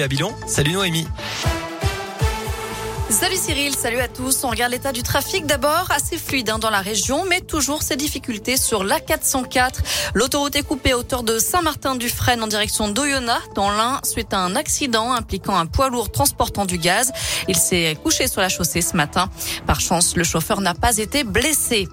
à Bilon. Salut Noémie. Salut Cyril, salut à tous. On regarde l'état du trafic d'abord, assez fluide hein, dans la région, mais toujours ces difficultés sur l'A404. L'autoroute est coupée à hauteur de Saint-Martin-du-Frêne en direction d'Oyonnax, dans l'Ain, suite à un accident impliquant un poids lourd transportant du gaz. Il s'est couché sur la chaussée ce matin. Par chance, le chauffeur n'a pas été blessé.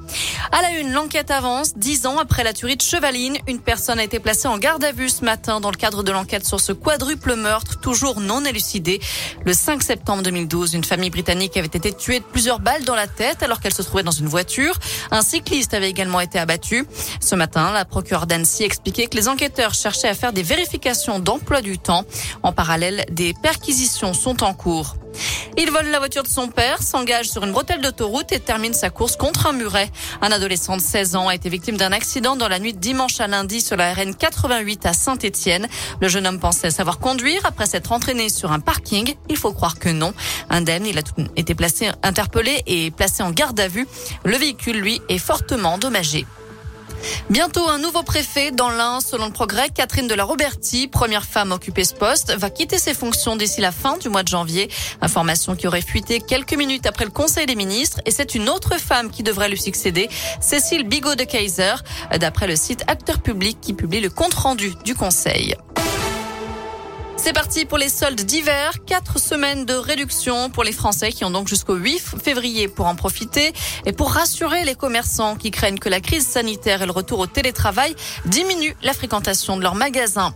À la une, l'enquête avance. Dix ans après la tuerie de Chevaline, une personne a été placée en garde à vue ce matin dans le cadre de l'enquête sur ce quadruple meurtre, toujours non élucidé. Le 5 septembre 2012, une famille britannique avait été tuée de plusieurs balles dans la tête alors qu'elle se trouvait dans une voiture. Un cycliste avait également été abattu. Ce matin, la procureure d'Annecy expliquait que les enquêteurs cherchaient à faire des vérifications d'emploi du temps. En parallèle, des perquisitions sont en cours. Il vole la voiture de son père, s'engage sur une bretelle d'autoroute et termine sa course contre un muret. Un adolescent de 16 ans a été victime d'un accident dans la nuit de dimanche à lundi sur la RN 88 à Saint-Étienne. Le jeune homme pensait savoir conduire après s'être entraîné sur un parking. Il faut croire que non. Indemne, il a été placé, interpellé et placé en garde à vue. Le véhicule, lui, est fortement endommagé. Bientôt un nouveau préfet dans l'Ain, selon le progrès. Catherine de la Roberti, première femme à occuper ce poste, va quitter ses fonctions d'ici la fin du mois de janvier. Information qui aurait fuité quelques minutes après le Conseil des ministres. Et c'est une autre femme qui devrait lui succéder, Cécile Bigot de Kaiser, d'après le site Acteur Public qui publie le compte rendu du Conseil. C'est parti pour les soldes d'hiver. Quatre semaines de réduction pour les Français qui ont donc jusqu'au 8 février pour en profiter et pour rassurer les commerçants qui craignent que la crise sanitaire et le retour au télétravail diminuent la fréquentation de leurs magasins.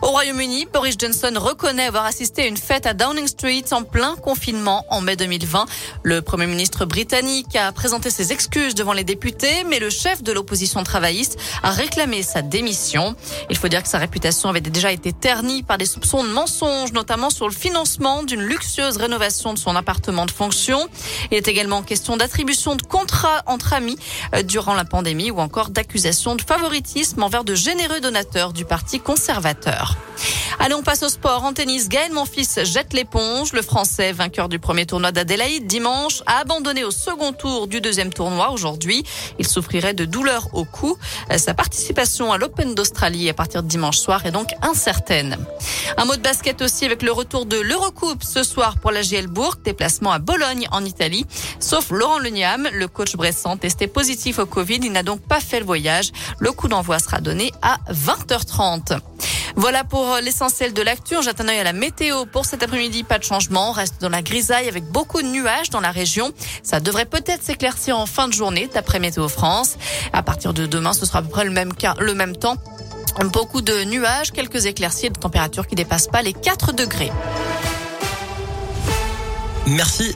Au Royaume-Uni, Boris Johnson reconnaît avoir assisté à une fête à Downing Street en plein confinement en mai 2020. Le Premier ministre britannique a présenté ses excuses devant les députés, mais le chef de l'opposition travailliste a réclamé sa démission. Il faut dire que sa réputation avait déjà été ternie par des soupçons de mensonges, notamment sur le financement d'une luxueuse rénovation de son appartement de fonction. Il est également question d'attribution de contrats entre amis euh, durant la pandémie ou encore d'accusations de favoritisme envers de généreux donateurs du Parti conservateur. Allez, on passe au sport. En tennis, Gaël fils jette l'éponge. Le Français, vainqueur du premier tournoi d'Adélaïde dimanche, a abandonné au second tour du deuxième tournoi aujourd'hui. Il souffrirait de douleurs au cou. Sa participation à l'Open d'Australie à partir de dimanche soir est donc incertaine. Un mot de basket aussi avec le retour de l'Eurocoupe ce soir pour la GL Bourg. Déplacement à Bologne en Italie. Sauf Laurent Leniam, le coach Bressan testé positif au Covid. Il n'a donc pas fait le voyage. Le coup d'envoi sera donné à 20h30. Voilà pour euh, l'essentiel de l'actu. Jette un œil à la météo pour cet après-midi. Pas de changement. On reste dans la grisaille avec beaucoup de nuages dans la région. Ça devrait peut-être s'éclaircir en fin de journée d'après Météo France. À partir de demain, ce sera à peu près le même, temps. Beaucoup de nuages, quelques éclaircies et de températures qui dépassent pas les 4 degrés. Merci.